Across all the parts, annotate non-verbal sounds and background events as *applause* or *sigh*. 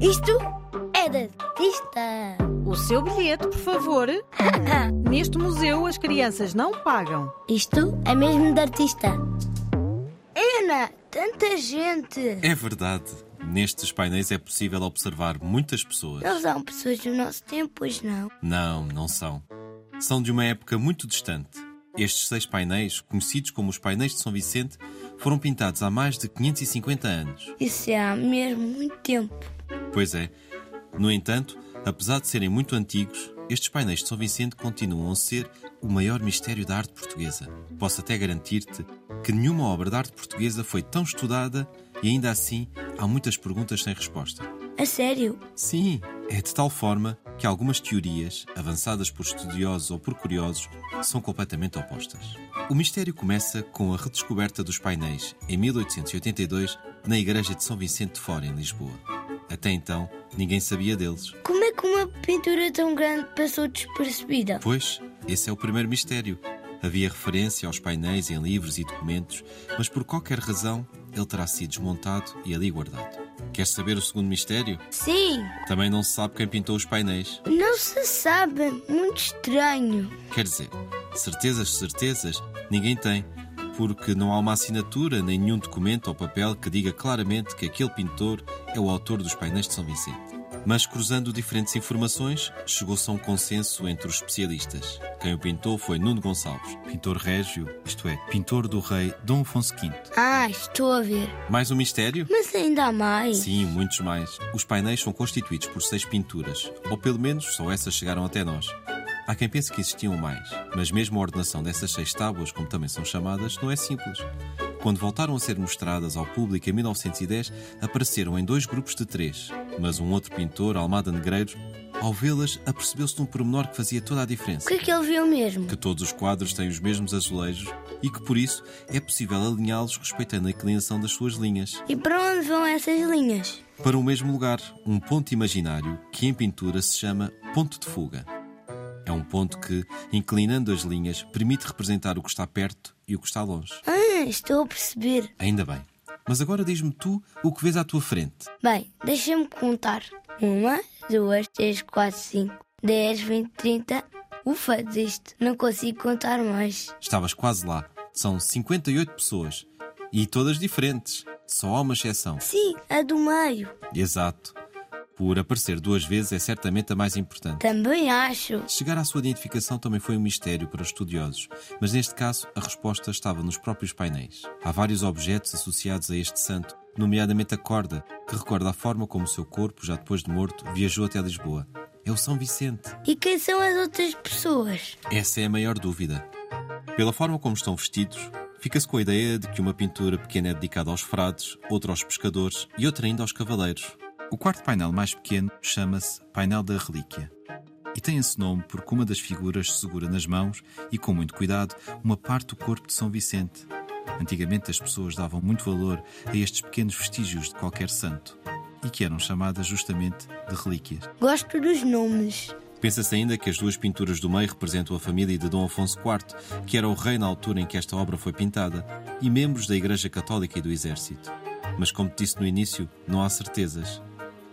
Isto é de artista. O seu bilhete, por favor. *laughs* Neste museu as crianças não pagam. Isto é mesmo de artista. Ana, tanta gente. É verdade. Nestes painéis é possível observar muitas pessoas. Não são pessoas do nosso tempo, pois não? Não, não são. São de uma época muito distante. Estes seis painéis, conhecidos como os painéis de São Vicente, foram pintados há mais de 550 anos. Isso é há mesmo muito tempo. Pois é. No entanto, apesar de serem muito antigos, estes painéis de São Vicente continuam a ser o maior mistério da arte portuguesa. Posso até garantir-te que nenhuma obra de arte portuguesa foi tão estudada e ainda assim há muitas perguntas sem resposta. A sério? Sim, é de tal forma que algumas teorias, avançadas por estudiosos ou por curiosos, são completamente opostas. O mistério começa com a redescoberta dos painéis, em 1882, na Igreja de São Vicente de Fora, em Lisboa. Até então, ninguém sabia deles. Como é que uma pintura tão grande passou despercebida? Pois, esse é o primeiro mistério. Havia referência aos painéis em livros e documentos, mas por qualquer razão ele terá sido desmontado e ali guardado. Queres saber o segundo mistério? Sim, Também não se sabe quem pintou os painéis. não se sabe. Muito estranho. Quer dizer, certezas, certezas, ninguém tem, porque não há uma assinatura nem nenhum documento ou papel que diga claramente que aquele pintor é o autor dos painéis de São Vicente. Mas cruzando diferentes informações, chegou-se a um consenso entre os especialistas. Quem o pintou foi Nuno Gonçalves, pintor régio, isto é, pintor do rei Dom Afonso V. Ah, estou a ver. Mais um mistério? Mas ainda há mais. Sim, muitos mais. Os painéis são constituídos por seis pinturas, ou pelo menos só essas chegaram até nós. Há quem pense que existiam mais, mas mesmo a ordenação dessas seis tábuas, como também são chamadas, não é simples. Quando voltaram a ser mostradas ao público em 1910, apareceram em dois grupos de três, mas um outro pintor, Almada Negreiros, ao vê-las, apercebeu-se de um pormenor que fazia toda a O diferença. que é que ele viu mesmo? Que todos os quadros têm os mesmos azulejos e que, por isso, é possível alinhá-los respeitando a inclinação das suas linhas. E para onde vão essas linhas? para o mesmo lugar, um ponto imaginário que em pintura se chama ponto de fuga. É um ponto que, inclinando as linhas, permite representar o que está perto e o que está longe. Ah, estou a perceber. Ainda bem. Mas agora diz-me tu o que vês à tua frente. Bem, deixa-me contar. Uma, duas, três, quatro, cinco, dez, vinte, trinta. Ufa, desisto. Não consigo contar mais. Estavas quase lá. São 58 pessoas. E todas diferentes. Só há uma exceção. Sim, a do meio. Exato. Por aparecer duas vezes é certamente a mais importante. Também acho. Chegar à sua identificação também foi um mistério para os estudiosos, mas neste caso a resposta estava nos próprios painéis. Há vários objetos associados a este santo, nomeadamente a corda, que recorda a forma como o seu corpo, já depois de morto, viajou até Lisboa. É o São Vicente. E quem são as outras pessoas? Essa é a maior dúvida. Pela forma como estão vestidos, fica-se com a ideia de que uma pintura pequena é dedicada aos frades, outra aos pescadores e outra ainda aos cavaleiros. O quarto painel mais pequeno chama-se Painel da Relíquia. E tem esse nome porque uma das figuras segura nas mãos e com muito cuidado uma parte do corpo de São Vicente. Antigamente as pessoas davam muito valor a estes pequenos vestígios de qualquer santo e que eram chamadas justamente de relíquias. Gosto dos nomes. Pensa-se ainda que as duas pinturas do meio representam a família de Dom Afonso IV, que era o rei na altura em que esta obra foi pintada, e membros da Igreja Católica e do Exército. Mas, como te disse no início, não há certezas.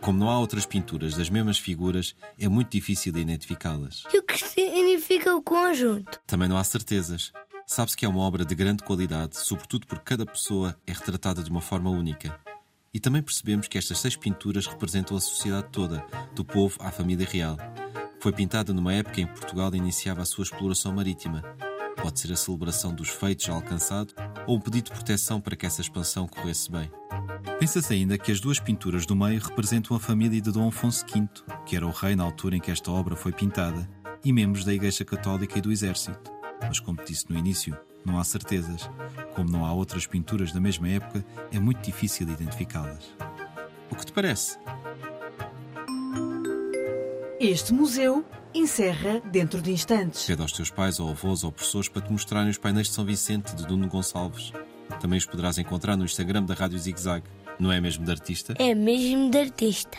Como não há outras pinturas das mesmas figuras, é muito difícil de identificá-las. E o que significa o conjunto? Também não há certezas. Sabe-se que é uma obra de grande qualidade, sobretudo porque cada pessoa é retratada de uma forma única. E também percebemos que estas seis pinturas representam a sociedade toda, do povo à família real. Foi pintada numa época em que Portugal iniciava a sua exploração marítima. Pode ser a celebração dos feitos já alcançados ou um pedido de proteção para que essa expansão corresse bem. Pensa-se ainda que as duas pinturas do meio representam a família de Dom Afonso V, que era o rei na altura em que esta obra foi pintada, e membros da Igreja Católica e do Exército. Mas, como disse no início, não há certezas. Como não há outras pinturas da mesma época, é muito difícil identificá-las. O que te parece? Este museu encerra dentro de instantes. Pede aos teus pais ou avós ou professores para te mostrarem os painéis de São Vicente de Nuno Gonçalves. Também os poderás encontrar no Instagram da Rádio Zig Zag. Não é mesmo de artista? É mesmo de artista.